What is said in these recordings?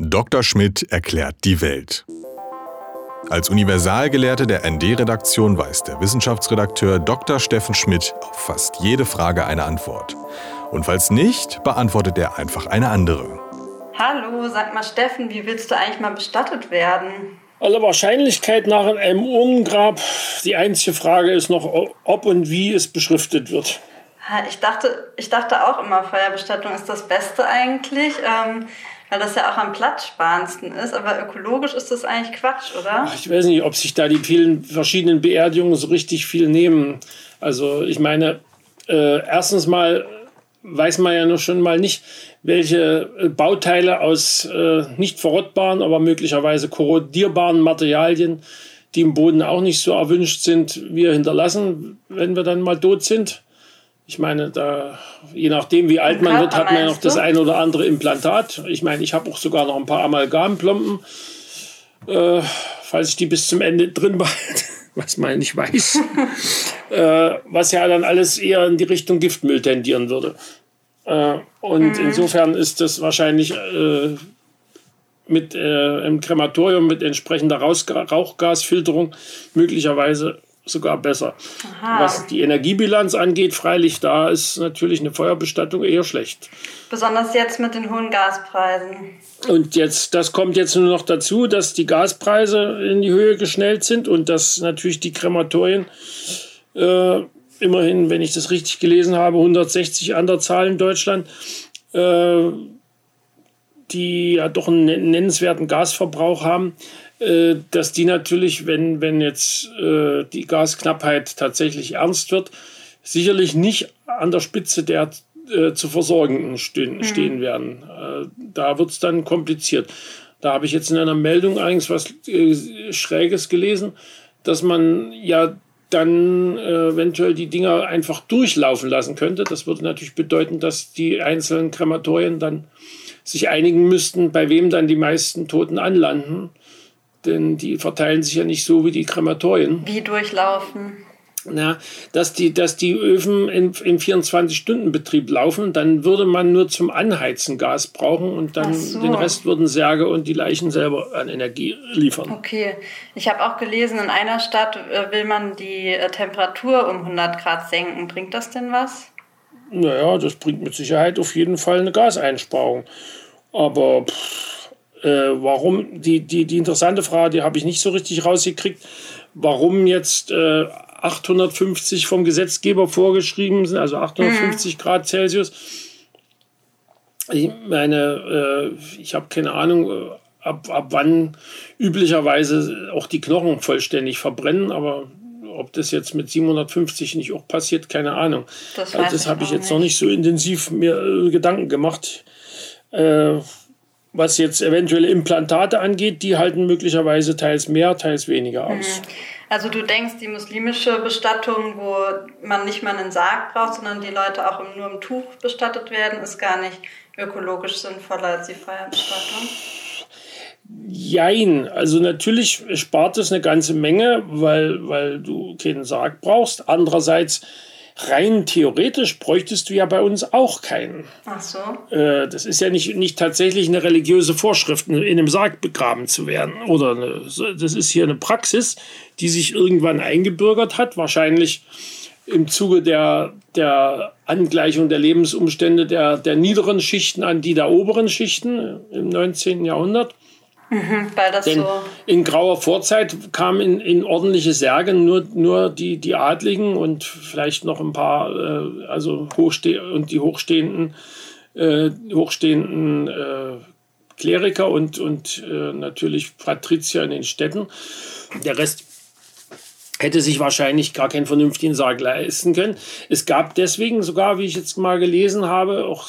Dr. Schmidt erklärt die Welt. Als Universalgelehrte der ND-Redaktion weiß der Wissenschaftsredakteur Dr. Steffen Schmidt auf fast jede Frage eine Antwort. Und falls nicht, beantwortet er einfach eine andere. Hallo, sag mal Steffen, wie willst du eigentlich mal bestattet werden? Aller Wahrscheinlichkeit nach in einem Urnengrab. Die einzige Frage ist noch, ob und wie es beschriftet wird. Ich dachte, ich dachte auch immer, Feuerbestattung ist das Beste eigentlich. Ähm, weil das ja auch am platzsparendsten ist. Aber ökologisch ist das eigentlich Quatsch, oder? Ich weiß nicht, ob sich da die vielen verschiedenen Beerdigungen so richtig viel nehmen. Also ich meine, äh, erstens mal weiß man ja noch schon mal nicht, welche äh, Bauteile aus äh, nicht verrottbaren, aber möglicherweise korrodierbaren Materialien, die im Boden auch nicht so erwünscht sind, wir hinterlassen, wenn wir dann mal tot sind. Ich meine, da, je nachdem, wie alt man wird, hat man ja noch das ein oder andere Implantat. Ich meine, ich habe auch sogar noch ein paar Amalgamplomben, äh, falls ich die bis zum Ende drin behalte, was man nicht weiß. äh, was ja dann alles eher in die Richtung Giftmüll tendieren würde. Äh, und mhm. insofern ist das wahrscheinlich äh, mit äh, im Krematorium mit entsprechender Rauchgasfilterung möglicherweise sogar besser. Aha. Was die Energiebilanz angeht, freilich, da ist natürlich eine Feuerbestattung eher schlecht. Besonders jetzt mit den hohen Gaspreisen. Und jetzt, das kommt jetzt nur noch dazu, dass die Gaspreise in die Höhe geschnellt sind und dass natürlich die Krematorien äh, immerhin, wenn ich das richtig gelesen habe, 160 an der Zahl in Deutschland, äh, die ja doch einen nennenswerten Gasverbrauch haben, dass die natürlich, wenn, wenn jetzt äh, die Gasknappheit tatsächlich ernst wird, sicherlich nicht an der Spitze der äh, zu Versorgenden stehen, mhm. stehen werden. Äh, da wird es dann kompliziert. Da habe ich jetzt in einer Meldung eigentlich was äh, Schräges gelesen, dass man ja dann äh, eventuell die Dinger einfach durchlaufen lassen könnte. Das würde natürlich bedeuten, dass die einzelnen Krematorien dann sich einigen müssten, bei wem dann die meisten Toten anlanden denn die verteilen sich ja nicht so wie die Krematorien. Wie durchlaufen? Na, dass die, dass die Öfen im 24-Stunden-Betrieb laufen, dann würde man nur zum Anheizen Gas brauchen und dann so. den Rest würden Särge und die Leichen selber an Energie liefern. Okay, ich habe auch gelesen, in einer Stadt äh, will man die äh, Temperatur um 100 Grad senken. Bringt das denn was? Naja, das bringt mit Sicherheit auf jeden Fall eine Gaseinsparung. Aber pff, äh, warum, die, die, die interessante Frage, die habe ich nicht so richtig rausgekriegt, warum jetzt äh, 850 vom Gesetzgeber vorgeschrieben sind, also 850 mhm. Grad Celsius. Ich meine, äh, ich habe keine Ahnung, äh, ab, ab wann üblicherweise auch die Knochen vollständig verbrennen, aber ob das jetzt mit 750 nicht auch passiert, keine Ahnung. Das, also das habe ich jetzt nicht. noch nicht so intensiv mir äh, Gedanken gemacht. Äh, was jetzt eventuelle Implantate angeht, die halten möglicherweise teils mehr, teils weniger aus. Mhm. Also du denkst, die muslimische Bestattung, wo man nicht mal einen Sarg braucht, sondern die Leute auch nur im Tuch bestattet werden, ist gar nicht ökologisch sinnvoller als die Feuerbestattung? Jein, also natürlich spart es eine ganze Menge, weil, weil du keinen Sarg brauchst. Andererseits rein theoretisch bräuchtest du ja bei uns auch keinen. Ach so. Äh, das ist ja nicht, nicht tatsächlich eine religiöse Vorschrift, in einem Sarg begraben zu werden. Oder eine, das ist hier eine Praxis, die sich irgendwann eingebürgert hat, wahrscheinlich im Zuge der, der Angleichung der Lebensumstände der, der niederen Schichten an die der oberen Schichten im 19. Jahrhundert. Mhm, weil das Denn so in grauer Vorzeit kamen in, in ordentliche Särge nur, nur die, die Adligen und vielleicht noch ein paar, äh, also hochste und die hochstehenden, äh, hochstehenden äh, Kleriker und, und äh, natürlich Patrizier in den Städten. Der Rest hätte sich wahrscheinlich gar keinen vernünftigen Sarg leisten können. Es gab deswegen sogar, wie ich jetzt mal gelesen habe, auch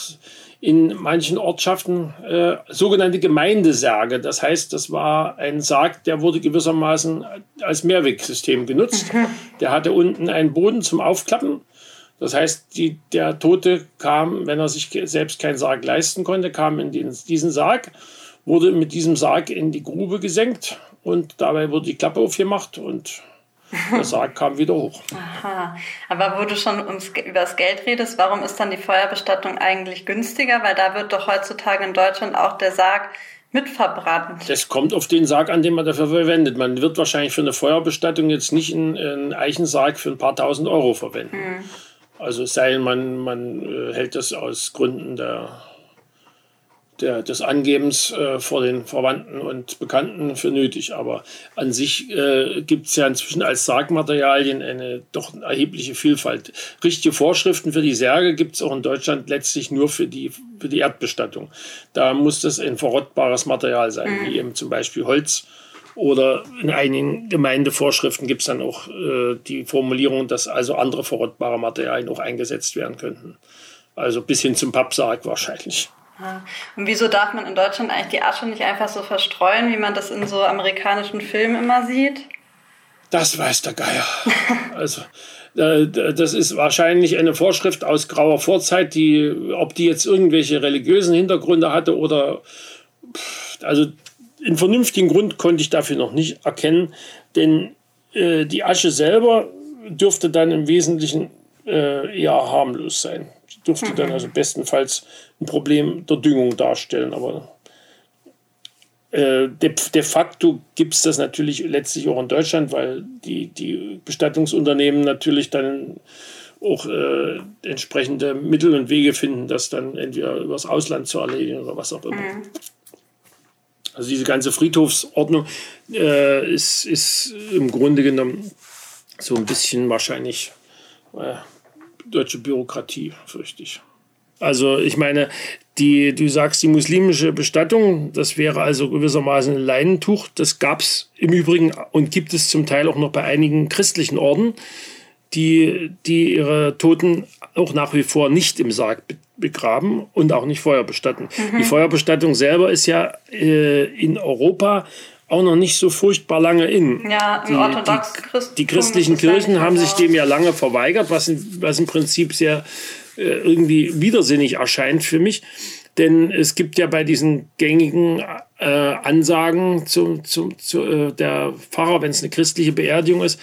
in manchen Ortschaften äh, sogenannte Gemeindesärge. Das heißt, das war ein Sarg, der wurde gewissermaßen als Mehrwegsystem genutzt. Mhm. Der hatte unten einen Boden zum Aufklappen. Das heißt, die, der Tote kam, wenn er sich selbst keinen Sarg leisten konnte, kam in den, diesen Sarg, wurde mit diesem Sarg in die Grube gesenkt und dabei wurde die Klappe aufgemacht und der Sarg kam wieder hoch. Aha. Aber wo du schon ums, über das Geld redest, warum ist dann die Feuerbestattung eigentlich günstiger? Weil da wird doch heutzutage in Deutschland auch der Sarg mitverbrannt. Das kommt auf den Sarg an, den man dafür verwendet. Man wird wahrscheinlich für eine Feuerbestattung jetzt nicht einen, einen Eichensarg für ein paar tausend Euro verwenden. Mhm. Also es sei denn, man, man äh, hält das aus Gründen der der, des Angebens äh, vor den Verwandten und Bekannten für nötig. Aber an sich äh, gibt es ja inzwischen als Sargmaterialien eine doch erhebliche Vielfalt. Richtige Vorschriften für die Särge gibt es auch in Deutschland letztlich nur für die, für die Erdbestattung. Da muss das ein verrottbares Material sein, mhm. wie eben zum Beispiel Holz. Oder in einigen Gemeindevorschriften gibt es dann auch äh, die Formulierung, dass also andere verrottbare Materialien auch eingesetzt werden könnten. Also bis hin zum Pappsarg wahrscheinlich. Und wieso darf man in Deutschland eigentlich die Asche nicht einfach so verstreuen, wie man das in so amerikanischen Filmen immer sieht? Das weiß der Geier. also, das ist wahrscheinlich eine Vorschrift aus grauer Vorzeit, die, ob die jetzt irgendwelche religiösen Hintergründe hatte oder, also einen vernünftigen Grund konnte ich dafür noch nicht erkennen, denn äh, die Asche selber dürfte dann im Wesentlichen äh, eher harmlos sein dürfte dann also bestenfalls ein Problem der Düngung darstellen. Aber äh, de, de, facto gibt es das natürlich letztlich auch in Deutschland, weil die, die Bestattungsunternehmen natürlich dann auch äh, entsprechende Mittel und Wege finden, das dann entweder übers Ausland zu erledigen oder was auch immer. Mhm. Also diese ganze Friedhofsordnung äh, ist, ist im Grunde genommen so ein bisschen wahrscheinlich äh, deutsche Bürokratie, fürchte ich. Also ich meine, die, du sagst die muslimische Bestattung, das wäre also gewissermaßen ein Leinentuch. Das gab es im Übrigen und gibt es zum Teil auch noch bei einigen christlichen Orden, die, die ihre Toten auch nach wie vor nicht im Sarg begraben und auch nicht Feuer bestatten. Mhm. Die Feuerbestattung selber ist ja äh, in Europa auch noch nicht so furchtbar lange in. Ja, im die, orthodox die, die christlichen Kirchen haben sich dem ja lange verweigert, was, in, was im Prinzip sehr äh, irgendwie widersinnig erscheint für mich. Denn es gibt ja bei diesen gängigen äh, Ansagen zum, zum, zu, äh, der Pfarrer, wenn es eine christliche Beerdigung ist,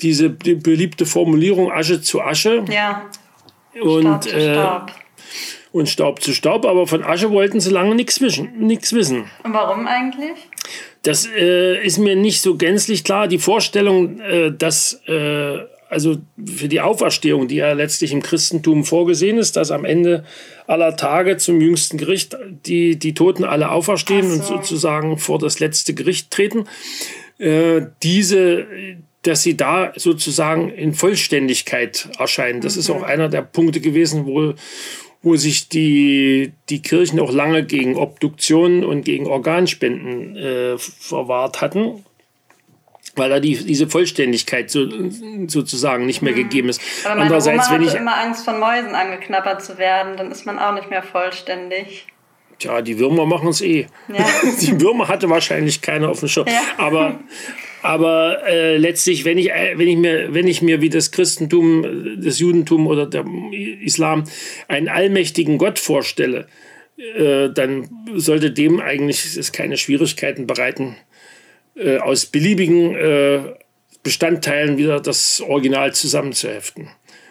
diese die beliebte Formulierung Asche zu Asche. Ja. Und, Staub zu äh, Staub. und Staub zu Staub, aber von Asche wollten sie lange nichts wissen. Und warum eigentlich? Das äh, ist mir nicht so gänzlich klar. Die Vorstellung, äh, dass äh, also für die Auferstehung, die ja letztlich im Christentum vorgesehen ist, dass am Ende aller Tage zum jüngsten Gericht die, die Toten alle auferstehen so. und sozusagen vor das letzte Gericht treten. Äh, diese, dass sie da sozusagen in Vollständigkeit erscheinen. Das mhm. ist auch einer der Punkte gewesen, wo, wo sich die, die Kirchen auch lange gegen Obduktionen und gegen Organspenden äh, verwahrt hatten weil da die, diese Vollständigkeit so, sozusagen nicht mehr mhm. gegeben ist. Aber meine Andererseits, Oma wenn ich immer Angst von Mäusen angeknabbert zu werden, dann ist man auch nicht mehr vollständig. Tja, die Würmer machen es eh. Ja. Die Würmer hatte wahrscheinlich keiner auf dem Schirm. Ja. Aber, aber äh, letztlich, wenn ich, äh, wenn, ich mir, wenn ich mir wie das Christentum, das Judentum oder der Islam einen allmächtigen Gott vorstelle, äh, dann sollte dem eigentlich es keine Schwierigkeiten bereiten, äh, aus beliebigen äh, Bestandteilen wieder das Original zusammenzuheften.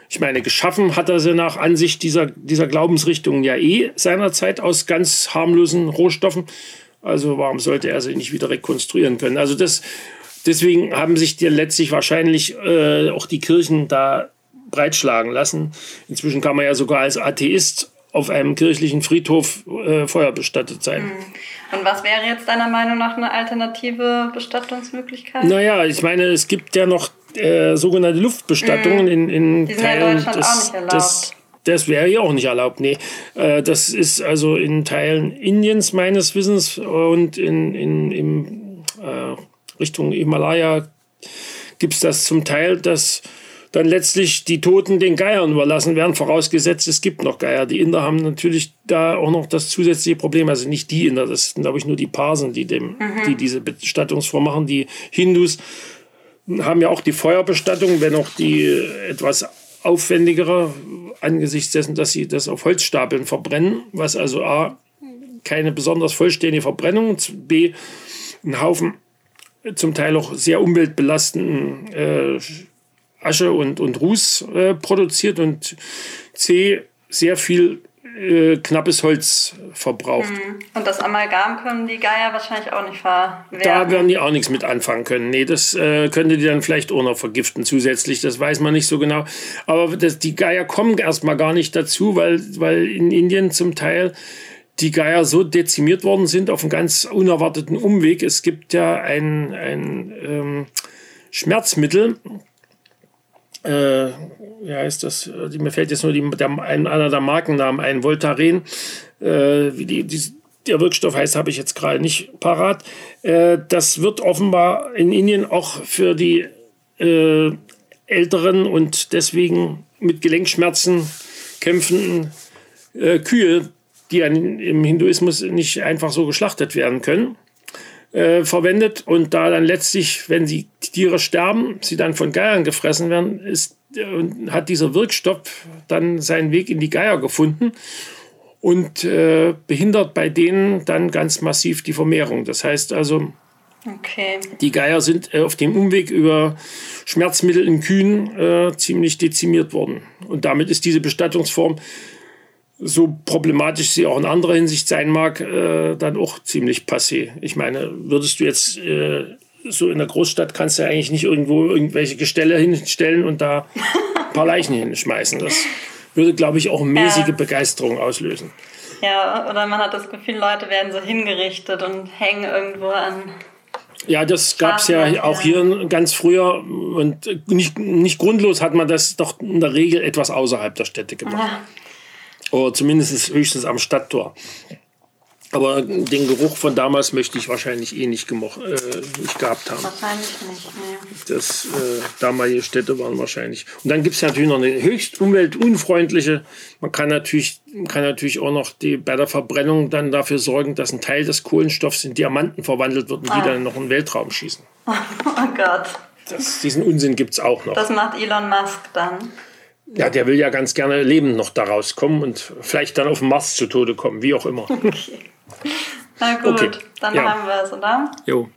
Ich meine, geschaffen hat er sie nach Ansicht dieser, dieser Glaubensrichtungen ja eh seinerzeit aus ganz harmlosen Rohstoffen. Also warum sollte er sie nicht wieder rekonstruieren können? Also das, deswegen haben sich die letztlich wahrscheinlich äh, auch die Kirchen da breitschlagen lassen. Inzwischen kann man ja sogar als Atheist auf einem kirchlichen Friedhof äh, Feuer bestattet sein. Hm. Und was wäre jetzt deiner Meinung nach eine alternative Bestattungsmöglichkeit? Naja, ich meine, es gibt ja noch äh, sogenannte Luftbestattungen mm. in, in Die sind Teilen in Deutschland des, auch nicht erlaubt. Des, das wäre hier auch nicht erlaubt, nee. Äh, das ist also in Teilen Indiens meines Wissens und in, in, in äh, Richtung Himalaya gibt es das zum Teil, dass dann letztlich die Toten den Geiern überlassen werden, vorausgesetzt es gibt noch Geier. Die Inder haben natürlich da auch noch das zusätzliche Problem, also nicht die Inder, das sind glaube ich nur die Parsen, die, dem, mhm. die diese Bestattungsform machen. Die Hindus haben ja auch die Feuerbestattung, wenn auch die etwas aufwendigere, angesichts dessen, dass sie das auf Holzstapeln verbrennen, was also A, keine besonders vollständige Verbrennung, B, einen Haufen zum Teil auch sehr umweltbelastenden äh, Asche und, und Ruß äh, produziert und C sehr viel äh, knappes Holz verbraucht. Mhm. Und das Amalgam können die Geier wahrscheinlich auch nicht verwerten. Da werden die auch nichts mit anfangen können. Nee, das äh, könnte die dann vielleicht auch noch vergiften zusätzlich, das weiß man nicht so genau. Aber das, die Geier kommen erstmal gar nicht dazu, weil, weil in Indien zum Teil die Geier so dezimiert worden sind auf einen ganz unerwarteten Umweg. Es gibt ja ein, ein ähm, Schmerzmittel, äh, wie heißt das? Mir fällt jetzt nur die, der, ein, einer der Markennamen ein, Voltaren. Äh, wie die, die, der Wirkstoff heißt, habe ich jetzt gerade nicht parat. Äh, das wird offenbar in Indien auch für die äh, älteren und deswegen mit Gelenkschmerzen kämpfenden äh, Kühe, die im Hinduismus nicht einfach so geschlachtet werden können, äh, verwendet und da dann letztlich, wenn die Tiere sterben, sie dann von Geiern gefressen werden, ist, äh, hat dieser Wirkstoff dann seinen Weg in die Geier gefunden und äh, behindert bei denen dann ganz massiv die Vermehrung. Das heißt also, okay. die Geier sind äh, auf dem Umweg über Schmerzmittel in Kühen äh, ziemlich dezimiert worden. Und damit ist diese Bestattungsform so problematisch sie auch in anderer Hinsicht sein mag, äh, dann auch ziemlich passé. Ich meine, würdest du jetzt äh, so in der Großstadt kannst du ja eigentlich nicht irgendwo irgendwelche Gestelle hinstellen und da ein paar Leichen hinschmeißen. Das würde, glaube ich, auch mäßige ja. Begeisterung auslösen. Ja, oder man hat das Gefühl, Leute werden so hingerichtet und hängen irgendwo an. Ja, das gab es ja auch hier ganz früher und nicht, nicht grundlos hat man das doch in der Regel etwas außerhalb der Städte gemacht. Ja. Oder zumindest höchstens am Stadttor. Aber den Geruch von damals möchte ich wahrscheinlich eh nicht, gemocht, äh, nicht gehabt haben. Wahrscheinlich nicht, nee. Das äh, damalige Städte waren wahrscheinlich. Und dann gibt es natürlich noch eine höchst umweltunfreundliche. Man kann natürlich, kann natürlich auch noch die, bei der Verbrennung dann dafür sorgen, dass ein Teil des Kohlenstoffs in Diamanten verwandelt wird und ah. die dann noch in den Weltraum schießen. Oh Gott. Das, diesen Unsinn gibt es auch noch. Das macht Elon Musk dann. Ja, der will ja ganz gerne lebend noch daraus kommen und vielleicht dann auf dem Mars zu Tode kommen, wie auch immer. Okay. Na gut, okay. dann ja. haben wir es, oder? Jo.